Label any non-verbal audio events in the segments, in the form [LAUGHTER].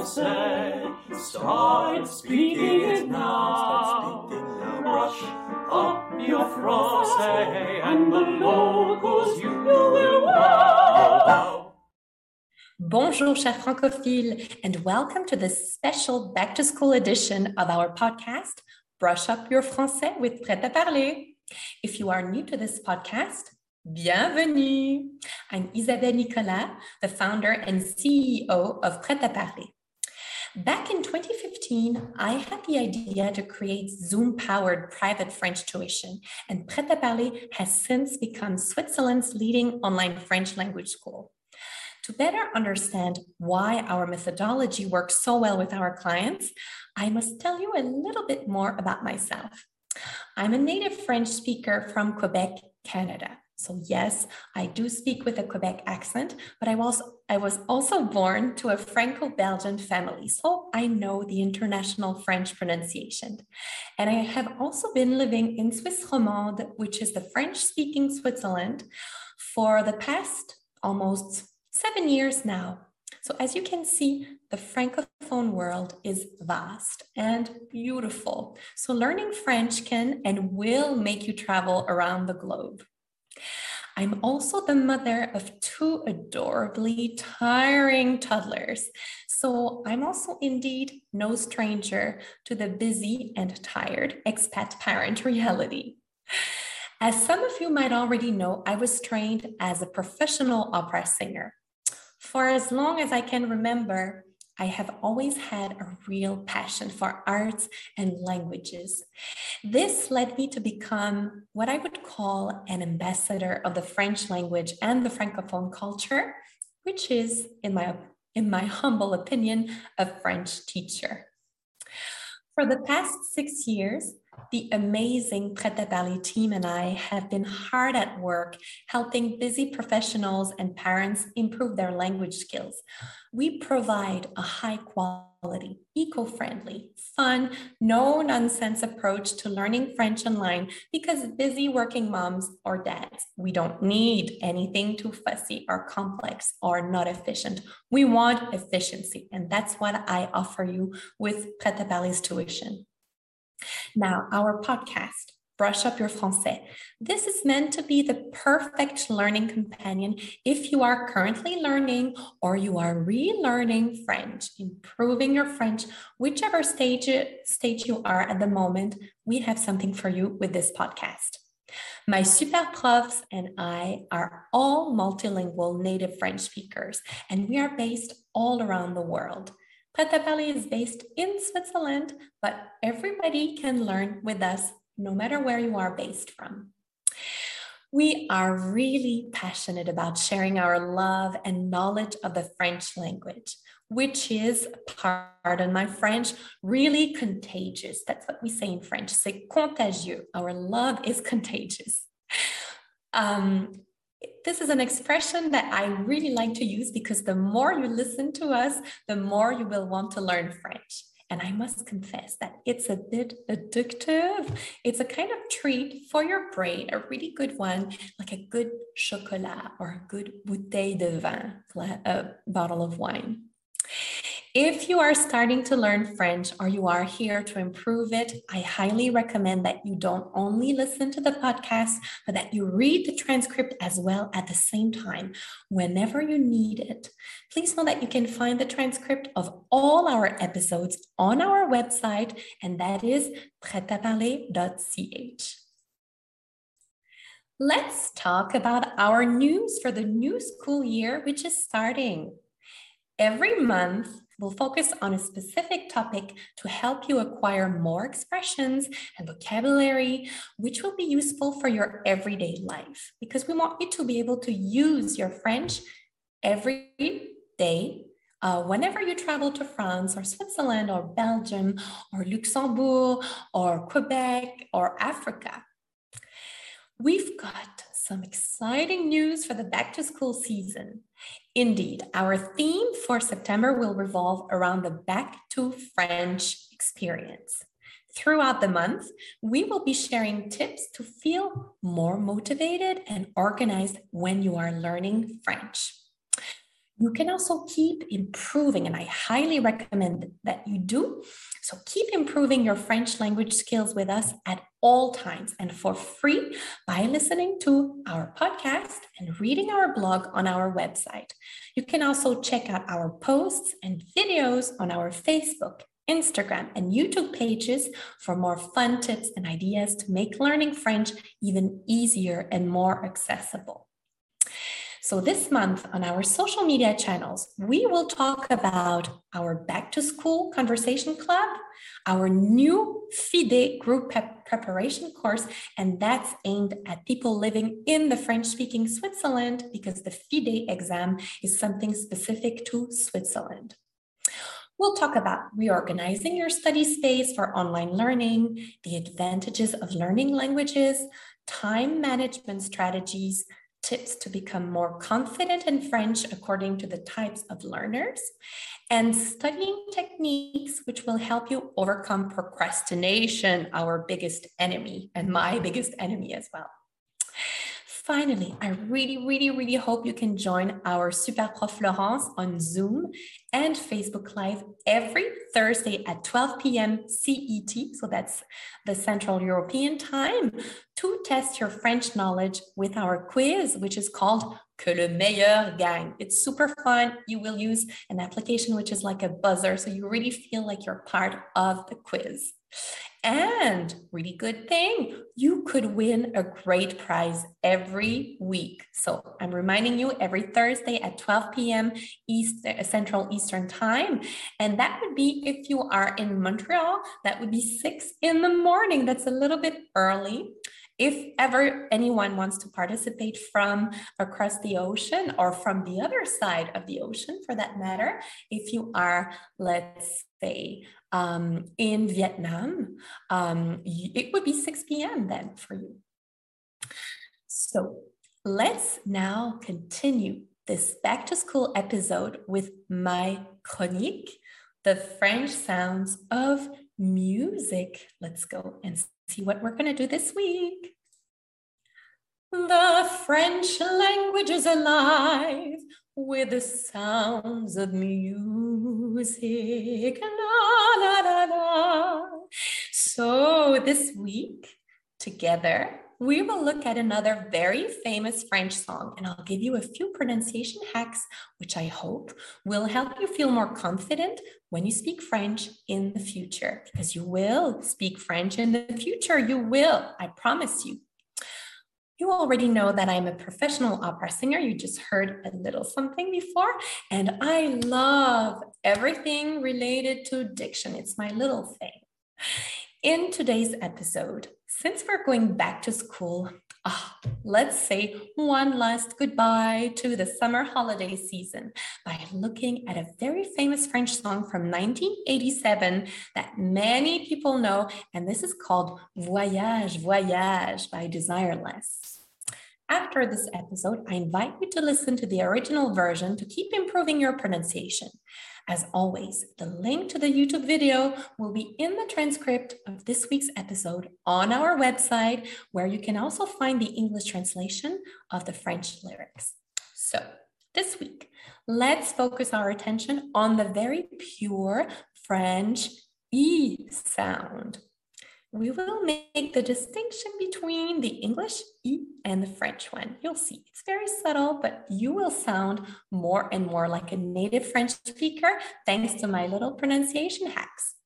français. Start speaking it now. Up your français and the locals you will wow. Bonjour, chers francophiles, and welcome to this special back to school edition of our podcast, Brush Up Your Français with Prêt à Parler. If you are new to this podcast, bienvenue. I'm Isabelle Nicolas, the founder and CEO of Prêt à Parler. Back in 2015, I had the idea to create Zoom powered private French tuition, and Prêt à Parler has since become Switzerland's leading online French language school. To better understand why our methodology works so well with our clients, I must tell you a little bit more about myself. I'm a native French speaker from Quebec, Canada. So yes, I do speak with a Quebec accent, but I was I was also born to a Franco-Belgian family, so I know the international French pronunciation. And I have also been living in Swiss Romande, which is the French-speaking Switzerland, for the past almost seven years now. So as you can see, the Francophone world is vast and beautiful. So learning French can and will make you travel around the globe. I'm also the mother of two adorably tiring toddlers. So I'm also indeed no stranger to the busy and tired expat parent [LAUGHS] reality. As some of you might already know, I was trained as a professional opera singer. For as long as I can remember, I have always had a real passion for arts and languages. This led me to become what I would call an ambassador of the French language and the Francophone culture, which is, in my, in my [LAUGHS] humble opinion, a French teacher. For the past six years, the amazing Prêt à team and I have been hard at work helping busy professionals and parents improve their language skills. We provide a high quality, eco friendly, fun, no nonsense approach to learning French online because busy working moms or dads, we don't need anything too fussy or complex or not efficient. We want efficiency, and that's what I offer you with Prêt à tuition. Now, our podcast, Brush Up Your Français. This is meant to be the perfect learning companion if you are currently learning or you are relearning French, improving your French, whichever stage, stage you are at the moment, we have something for you with this podcast. My super profs and I are all multilingual native French speakers, and we are based all around the world. À Parler is based in Switzerland, but everybody can learn with us no matter where you are based from. We are really passionate about sharing our love and knowledge of the French language, which is, pardon my French, really contagious. That's what we say in French. C'est contagieux. Our love is contagious. Um, this is an expression that I really like to use because the more you listen to us, the more you will want to learn French. And I must confess that it's a bit addictive. It's a kind of treat for your brain, a really good one, like a good chocolat or a good bouteille de vin, a bottle of wine. If you are starting to learn French or you are here to improve it, I highly recommend that you don't only listen to the podcast, but that you read the transcript as well at the same time whenever you need it. Please know that you can find the transcript of all our episodes on our website, and that is pretaparler.ch. Let's talk about our news for the new school year, which is starting. Every month, we'll focus on a specific topic to help you acquire more expressions and vocabulary, which will be useful for your everyday life because we want you to be able to use your French every day. Uh, whenever you travel to France or Switzerland or Belgium or Luxembourg or Quebec or Africa, we've got some exciting news for the back to school season. Indeed, our theme for September will revolve around the Back to French experience. Throughout the month, we will be sharing tips to feel more motivated and organized when you are learning French. You can also keep improving, and I highly recommend that you do. So keep improving your French language skills with us at all times and for free by listening to our podcast and reading our blog on our website. You can also check out our posts and videos on our Facebook, Instagram, and YouTube pages for more fun tips and ideas to make learning French even easier and more accessible. So, this month on our social media channels, we will talk about our back to school conversation club, our new FIDE group preparation course, and that's aimed at people living in the French speaking Switzerland because the FIDE exam is something specific to Switzerland. We'll talk about reorganizing your study space for online learning, the advantages of learning languages, time management strategies, tips to become more confident in French according to the types of learners, and studying techniques which will help you overcome procrastination, our biggest enemy, and my biggest enemy as well. Finally, I really, really, really hope you can join our Super Prof Florence on Zoom and Facebook Live every Thursday at 12 p.m. CET. So that's the Central European time to test your French knowledge with our quiz, which is called Que le meilleur gagne. It's super fun. You will use an application which is like a buzzer. So you really feel like you're part of the quiz. And really good thing, you could win a great prize every week. So I'm reminding you every Thursday at 12 p.m. East uh, Central Eastern Time. And that would be if you are in Montreal, that would be six in the morning. That's a little bit early if ever anyone wants to participate from across the ocean or from the other side of the ocean for that matter, if you are, let's say, um, in Vietnam, um, it would be 6 p.m. then for you. So let's now continue this back to school episode with my chronique, the French sounds of music. Let's go and see what we're going to do this week. The French language is alive with the sounds of music. La, la, la, la. So, this week, together, we will look at another very famous French song, and I'll give you a few pronunciation hacks, which I hope will help you feel more confident when you speak French in the future, because you will speak French in the future. You will, I promise you. You already know that I'm a professional opera singer. You just heard a little something before, and I love everything related to diction. It's my little thing. In today's episode, since we're going back to school, oh, let's say one last goodbye to the summer holiday season by looking at a very famous French song from 1987 that many people know, and this is called Voyage, Voyage by Desireless. After this episode, I invite you to listen to the original version to keep improving your pronunciation. As always, the link to the YouTube video will be in the transcript of this week's episode on our website, where you can also find the English translation of the French lyrics. So, this week, let's focus our attention on the very pure French E sound we will make the distinction between the English E and the French one. You'll see it's very subtle, but you will sound more and more like a native French speaker thanks to my little pronunciation hacks.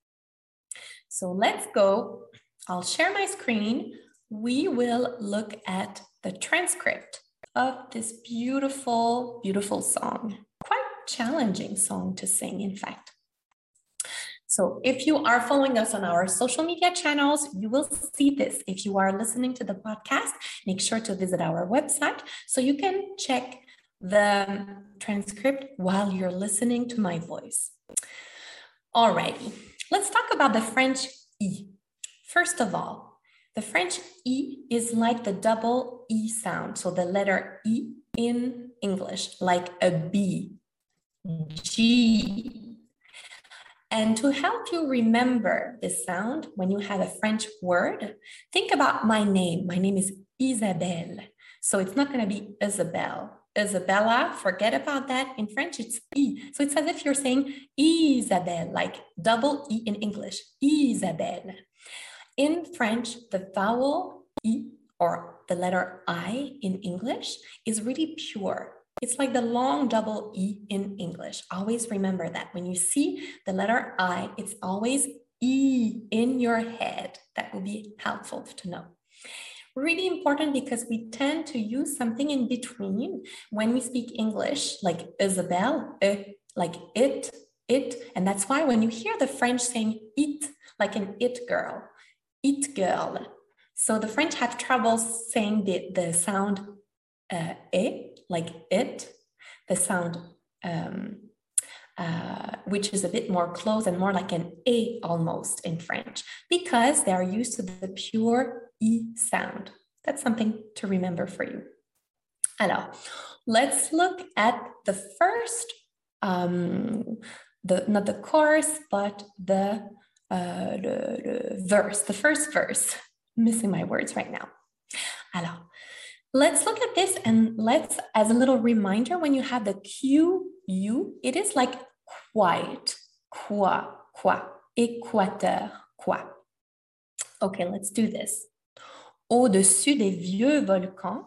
So let's go. I'll share my screen. We will look at the transcript of this beautiful, beautiful song. Quite challenging song to sing, in fact. So if you are following us on our social media channels, you will see this. If you are listening to the podcast, make sure to visit our website so you can check the transcript while you're listening to my voice. Alrighty, let's talk about the French E. First of all, the French E is like the double E sound. So the letter E in English, like a B, G, and to help you remember this sound when you have a French word, think about my name. My name is Isabelle. So it's not going to be Isabelle. Isabella, forget about that. In French, it's E. So it's as if you're saying Isabelle, like double E in English, Isabelle. In French, the vowel E or the letter I in English is really pure. It's like the long double E in English. Always remember that. When you see the letter I, it's always E in your head. That will be helpful to know really important because we tend to use something in between when we speak English, like Isabel, uh, like it, it. And that's why when you hear the French saying it, like an it girl, it girl. So the French have trouble saying the, the sound uh, e, like it, the sound um, uh, which is a bit more close and more like an A almost in French, because they are used to the pure E sound. That's something to remember for you. Alors, let's look at the first, um, the not the chorus, but the, uh, the, the verse, the first verse. I'm [LAUGHS] missing my words right now. Alors, let's look at this and let's, as a little reminder, when you have the Q, U, it is like quiet, quoi, quoi, équateur, quoi. Okay, let's do this. Au-dessus des vieux volcans,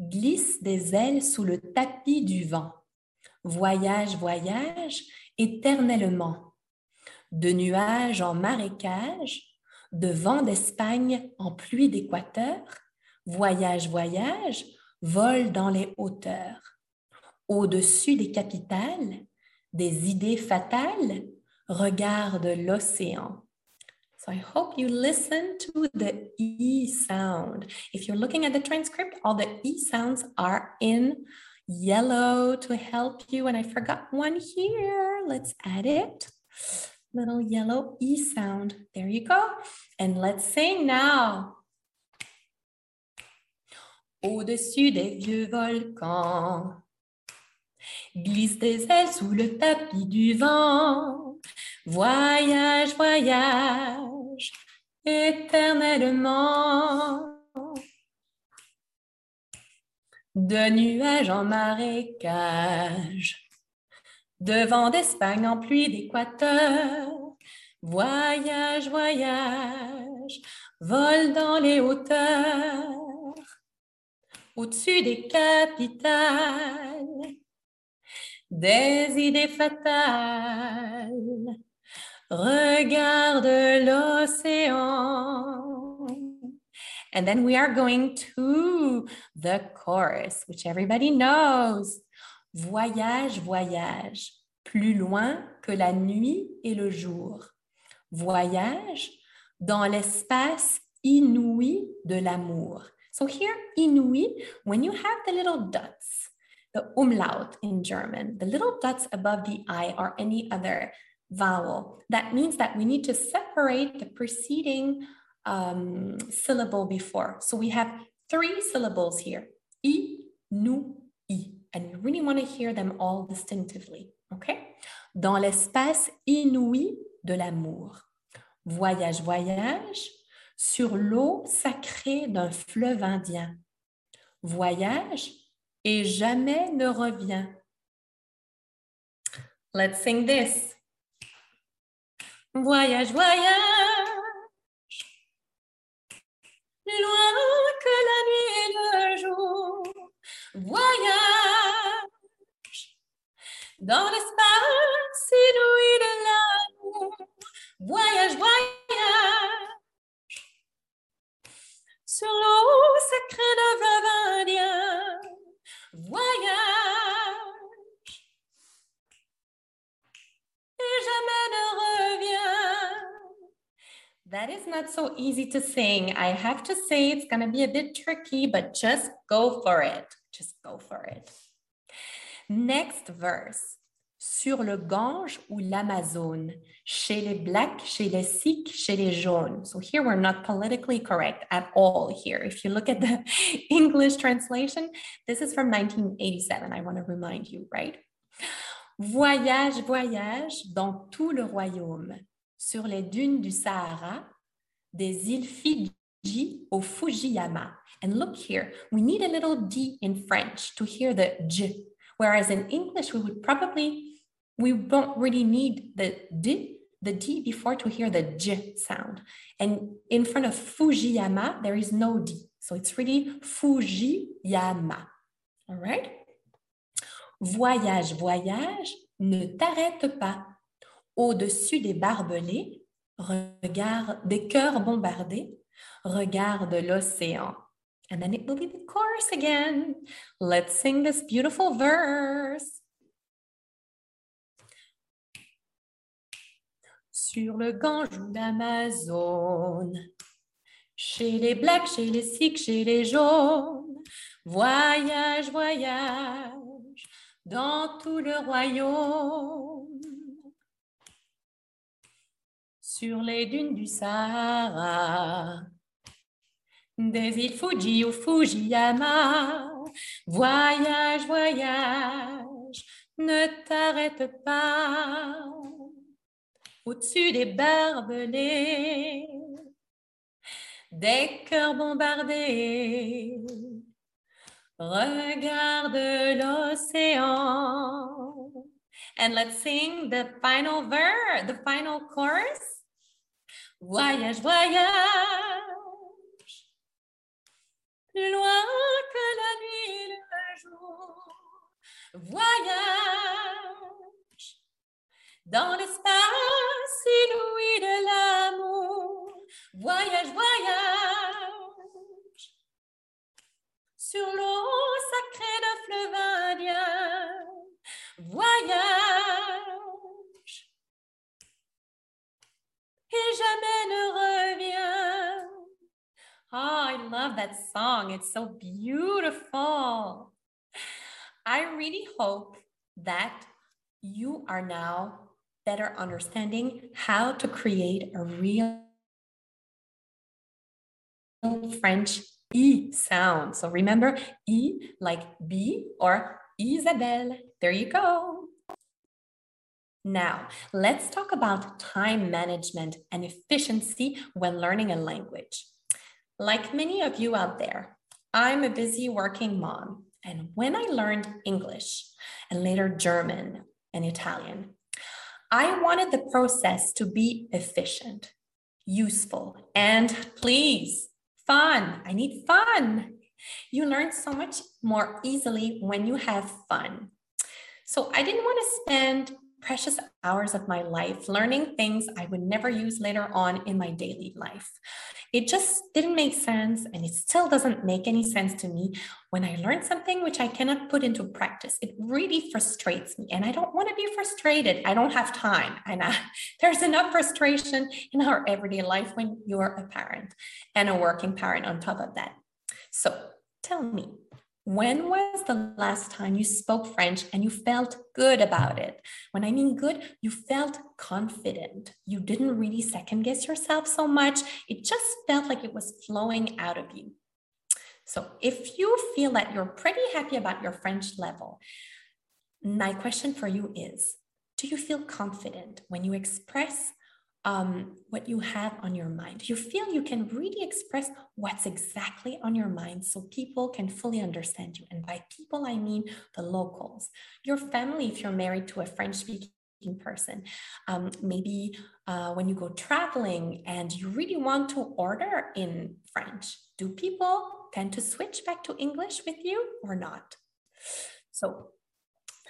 glissent des ailes sous le tapis du vent. Voyage, voyage, éternellement. De nuages en marécage, de vent d'Espagne en pluie d'équateur, voyage, voyage, vole dans les hauteurs. Au-dessus des capitales, des idées fatales, regarde l'océan. So I hope you listen to the E sound. If you're looking at the transcript, all the E sounds are in yellow to help you. And I forgot one here. Let's add it. Little yellow E sound. There you go. And let's sing now. Au-dessus des vieux volcans, glisse des ailes sous le tapis du vent. Voyage, voyage, éternellement. De nuages en marécage, de vent d'Espagne en pluie d'équateur. Voyage, voyage, vol dans les hauteurs, au-dessus des capitales, des idées fatales Regarde l'océan. And then we are going to the chorus, which everybody knows. Voyage, voyage, plus loin que la nuit et le jour. Voyage dans l'espace inouï de l'amour. So here, inouï, when you have the little dots, the umlaut in German, the little dots above the I or any other vowel. That means that we need to separate the preceding um, syllable before. So we have three syllables here, i, nu, i, and we really want to hear them all distinctively, okay? Dans l'espace inouï de l'amour. Voyage, voyage sur l'eau sacrée d'un fleuve indien. Voyage et jamais ne revient. Let's sing this. Voyage, voyage, plus loin que la nuit et le jour. Voyage dans l'espace inouï not so easy to sing. I have to say it's going to be a bit tricky, but just go for it. Just go for it. Next verse. Sur le Gange ou l'Amazone, chez les Blacks, chez les Sikhs, chez les Jaunes. So here we're not politically correct at all here. If you look at the [LAUGHS] English translation, this is from 1987. I want to remind you, right? Voyage, voyage dans tout le royaume sur les dunes du Sahara, des îles Fuji au Fujiyama. And look here, we need a little D in French to hear the J, whereas in English, we would probably, we don't really need the D, the D before to hear the J sound. And in front of Fujiyama, there is no D. So it's really Fujiyama. All right? Voyage, voyage, ne t'arrête pas. Au-dessus des barbelés, regarde des cœurs bombardés, regarde l'océan. And then it will be the chorus again. Let's sing this beautiful verse. Sur le Gange d'Amazon, chez les blacks, chez les sikhs, chez les jaunes, voyage, voyage dans tout le royaume. Sur les dunes du Sahara, des îles Fuji ou Fujiyama, voyage, voyage, ne t'arrête pas. Au-dessus des barbelés, des cœurs bombardés, regarde l'océan. And let's sing the final verse, the final chorus. Voyage, voyage, plus loin que la nuit le jour. Voyage dans l'espace inouï de l'amour. Voyage, voyage sur l'eau sacrée d'un fleuve indien. Voyage love that song. It's so beautiful. I really hope that you are now better understanding how to create a real French E sound. So remember E like B or Isabelle. There you go. Now, let's talk about time management and efficiency when learning a language. Like many of you out there, I'm a busy working mom. And when I learned English and later German and Italian, I wanted the process to be efficient, useful, and please, fun. I need fun. You learn so much more easily when you have fun. So I didn't want to spend precious hours of my life learning things I would never use later on in my daily life. It just didn't make sense, and it still doesn't make any sense to me when I learn something which I cannot put into practice. It really frustrates me, and I don't want to be frustrated. I don't have time, and I, [LAUGHS] there's enough frustration in our everyday life when you're a parent and a working parent on top of that. So tell me, when was the last time you spoke French and you felt good about it? When I mean good, you felt confident. You didn't really second guess yourself so much. It just felt like it was flowing out of you. So if you feel that you're pretty happy about your French level, my question for you is Do you feel confident when you express um, what you have on your mind. You feel you can really express what's exactly on your mind so people can fully understand you. And by people, I mean the locals, your family, if you're married to a French speaking person. Um, maybe uh, when you go traveling and you really want to order in French, do people tend to switch back to English with you or not? So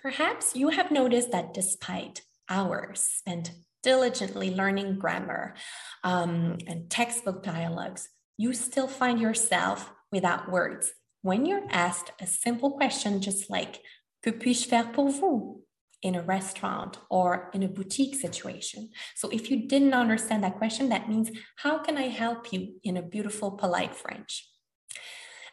perhaps you have noticed that despite hours spent diligently learning grammar um, and textbook dialogues, you still find yourself without words. When you're asked a simple question, just like, Que puis-je faire pour vous? in a restaurant or in a boutique situation. So if you didn't understand that question, that means, How can I help you in a beautiful, polite French?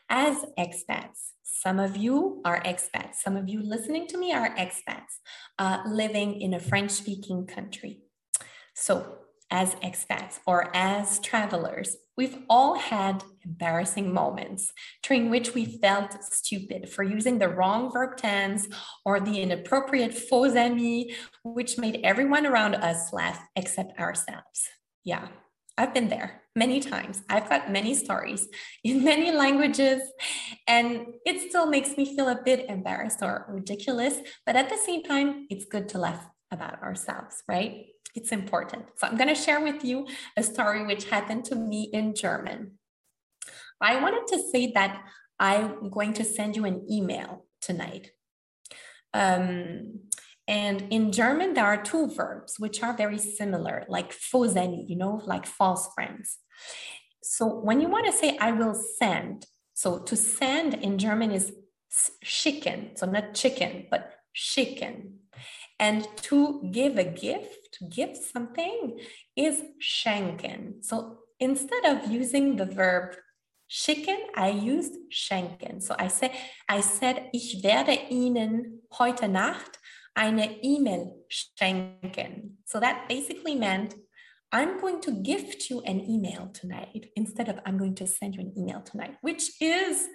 As expats, some of you are expats. Some of you listening to me are expats uh, living in a French speaking country. So, as expats or as travelers, we've all had embarrassing moments during which we felt stupid for using the wrong verb tense or the inappropriate faux ami, which made everyone around us laugh except ourselves. Yeah, I've been there many times. I've got many stories in many languages, and it still makes me feel a bit embarrassed or ridiculous. But at the same time, it's good to laugh about ourselves, right? It's important. So I'm going to share with you a story which happened to me in German. I wanted to say that I'm going to send you an email tonight. Um, and in German, there are two verbs which are very similar, like amis, you know, like false friends. So when you want to say, I will send, so to send in German is schicken, so not chicken, but schicken. And to give a gift, give something, is schenken. So instead of using the verb schicken, I used schenken. So I said, I said, ich werde Ihnen heute Nacht eine E-Mail schenken. So that basically meant I'm going to gift you an email tonight instead of I'm going to send you an email tonight, which is,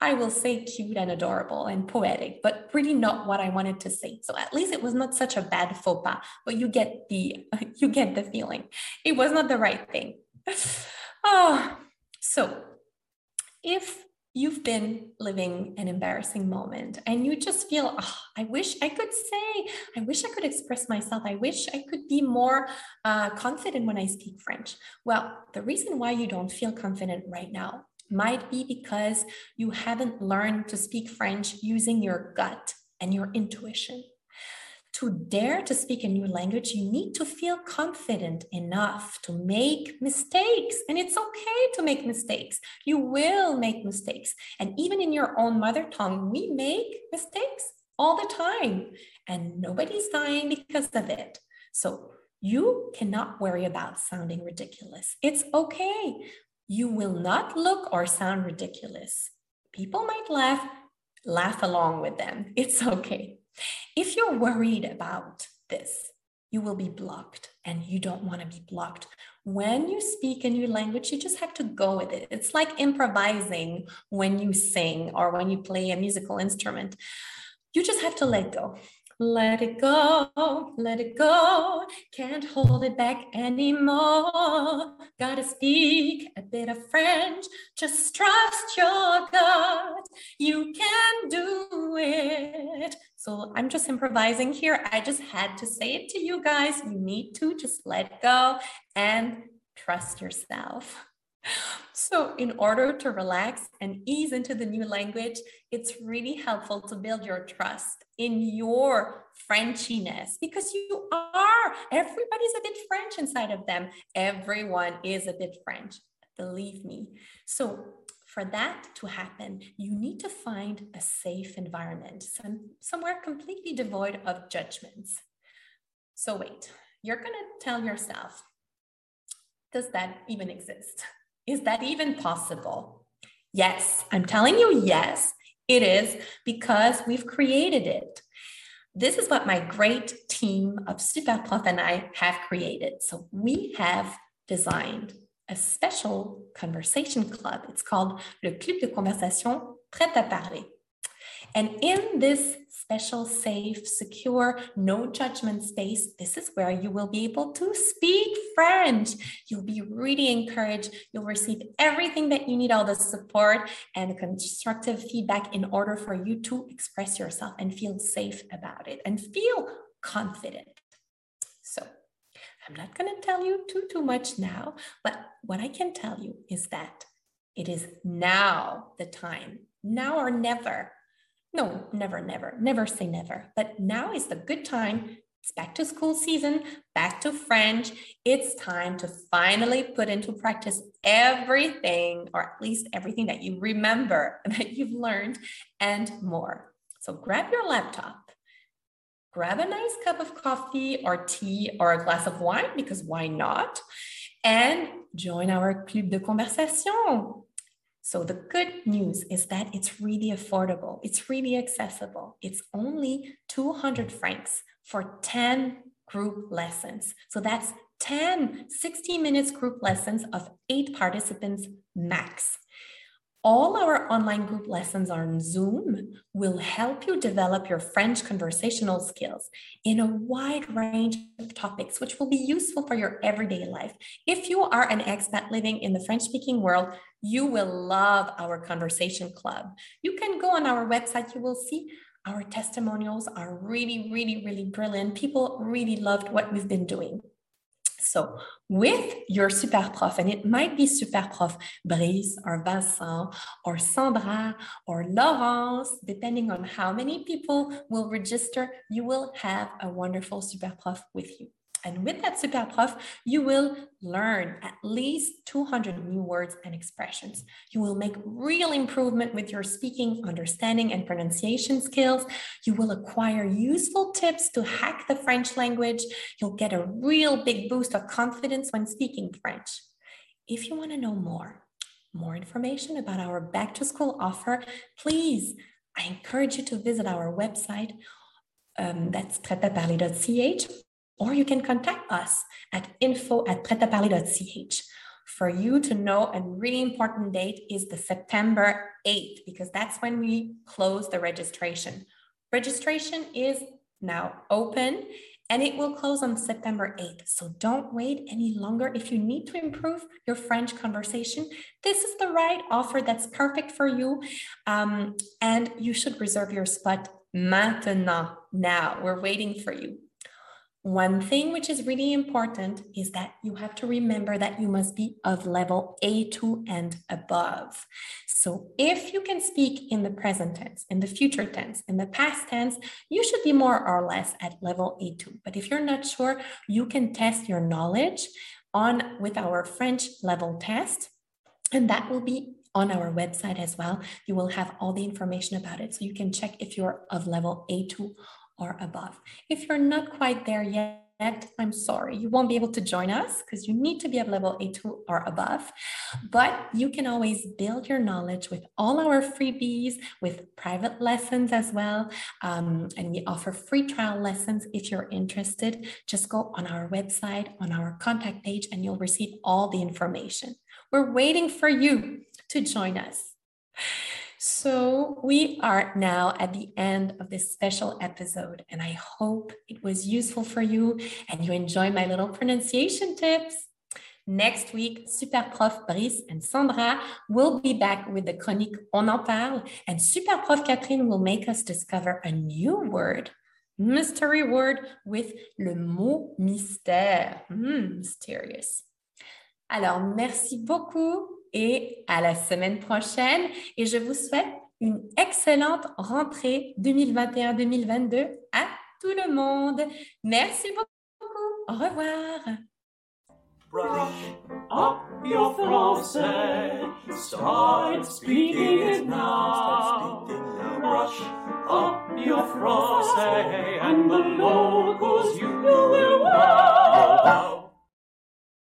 I will say, cute and adorable and poetic, but really not what I wanted to say. So at least it was not such a bad faux pas, but you get the [LAUGHS] you get the feeling. It was not the right thing. oh, [SIGHS] so if you've been living an embarrassing moment and you just feel, oh, I wish I could say, I wish I could express myself. I wish I could be more uh, confident when I speak French. Well, the reason why you don't feel confident right now might be because you haven't learned to speak French using your gut and your intuition to dare to speak a new language, you need to feel confident enough to make mistakes. And it's okay to make mistakes. You will make mistakes. And even in your own mother tongue, we make mistakes all the time, and nobody's dying because of it. So you cannot worry about sounding ridiculous. It's okay. You will not look or sound ridiculous. People might laugh, laugh along with them. It's okay. If you're worried about this, you will be blocked and you don't want to be blocked. When you speak a new language, you just have to go with it. It's like improvising when you sing or when you play a musical instrument. You just have to let go. Let it go, let it go. Can't hold it back anymore. Gotta speak a bit of French. Just trust your gut. You can do it. So I'm just improvising here. I just had to say it to you guys. You need to just let go and trust yourself. So, in order to relax and ease into the new language, it's really helpful to build your trust in your Frenchiness because you are. Everybody's a bit French inside of them. Everyone is a bit French, believe me. So, for that to happen, you need to find a safe environment, some, somewhere completely devoid of judgments. So, wait, you're going to tell yourself, does that even exist? Is that even possible? Yes, I'm telling you, yes, it is because we've created it. This is what my great team of Super Prof and I have created. So we have designed a special conversation club. It's called Le Club de Conversation Prêt à Parler. And in this special, safe, secure, no judgment space, this is where you will be able to speak French. You'll be really encouraged. You'll receive everything that you need, all the support and constructive feedback in order for you to express yourself and feel safe about it and feel confident. So, I'm not going to tell you too, too much now, but what I can tell you is that it is now the time, now or never, no, never, never, never say never. But now is the good time. It's back to school season, back to French. It's time to finally put into practice everything, or at least everything that you remember [LAUGHS] that you've learned and more. So grab your laptop, grab a nice cup of coffee or tea or a glass of wine, because why not? And join our Club de Conversation. So the good news is that it's really affordable. It's really accessible. It's only 200 francs for 10 group lessons. So that's 10 60 minutes group lessons of eight participants max. All our online group lessons on Zoom will help you develop your French conversational skills in a wide range of topics, which will be useful for your everyday life. If you are an expat living in the French speaking world, you will love our conversation club. You can go on our website, you will see our testimonials are really, really, really brilliant. People really loved what we've been doing. So with your super prof, and it might be super prof Brice or Vincent or Sandra or Laurence, depending on how many people will register, you will have a wonderful super prof with you. And with that super prof, you will learn at least 200 new words and expressions. You will make real improvement with your speaking, understanding, and pronunciation skills. You will acquire useful tips to hack the French language. You'll get a real big boost of confidence when speaking French. If you want to know more, more information about our back to school offer, please, I encourage you to visit our website. Um, that's pretaparler.ch or you can contact us at info at pretaparler.ch. For you to know a really important date is the September 8th, because that's when we close the registration. Registration is now open and it will close on September 8th. So don't wait any longer. If you need to improve your French conversation, this is the right offer that's perfect for you. Um, and you should reserve your spot maintenant. Now, we're waiting for you. One thing which is really important is that you have to remember that you must be of level A2 and above. So if you can speak in the present tense, in the future tense, in the past tense, you should be more or less at level A2. But if you're not sure, you can test your knowledge on with our French level test. And that will be on our website as well. You will have all the information about it. So you can check if you're of level A2 or above. If you're not quite there yet, I'm sorry, you won't be able to join us because you need to be at level A2 or above. But you can always build your knowledge with all our freebies, with private lessons as well. Um, and we offer free trial lessons if you're interested. Just go on our website, on our contact page, and you'll receive all the information. We're waiting for you to join us. So, we are now at the end of this special episode, and I hope it was useful for you and you enjoy my little pronunciation tips. Next week, Super Prof Brice and Sandra will be back with the chronique On en parle, and Super Prof Catherine will make us discover a new word, mystery word with le mot mystère. Hmm, mysterious. Alors, merci beaucoup et à la semaine prochaine. Et je vous souhaite une excellente rentrée 2021-2022 à tout le monde. Merci beaucoup. Au revoir. Brush up your français. Start speaking it now. Brush up your français, and the locals you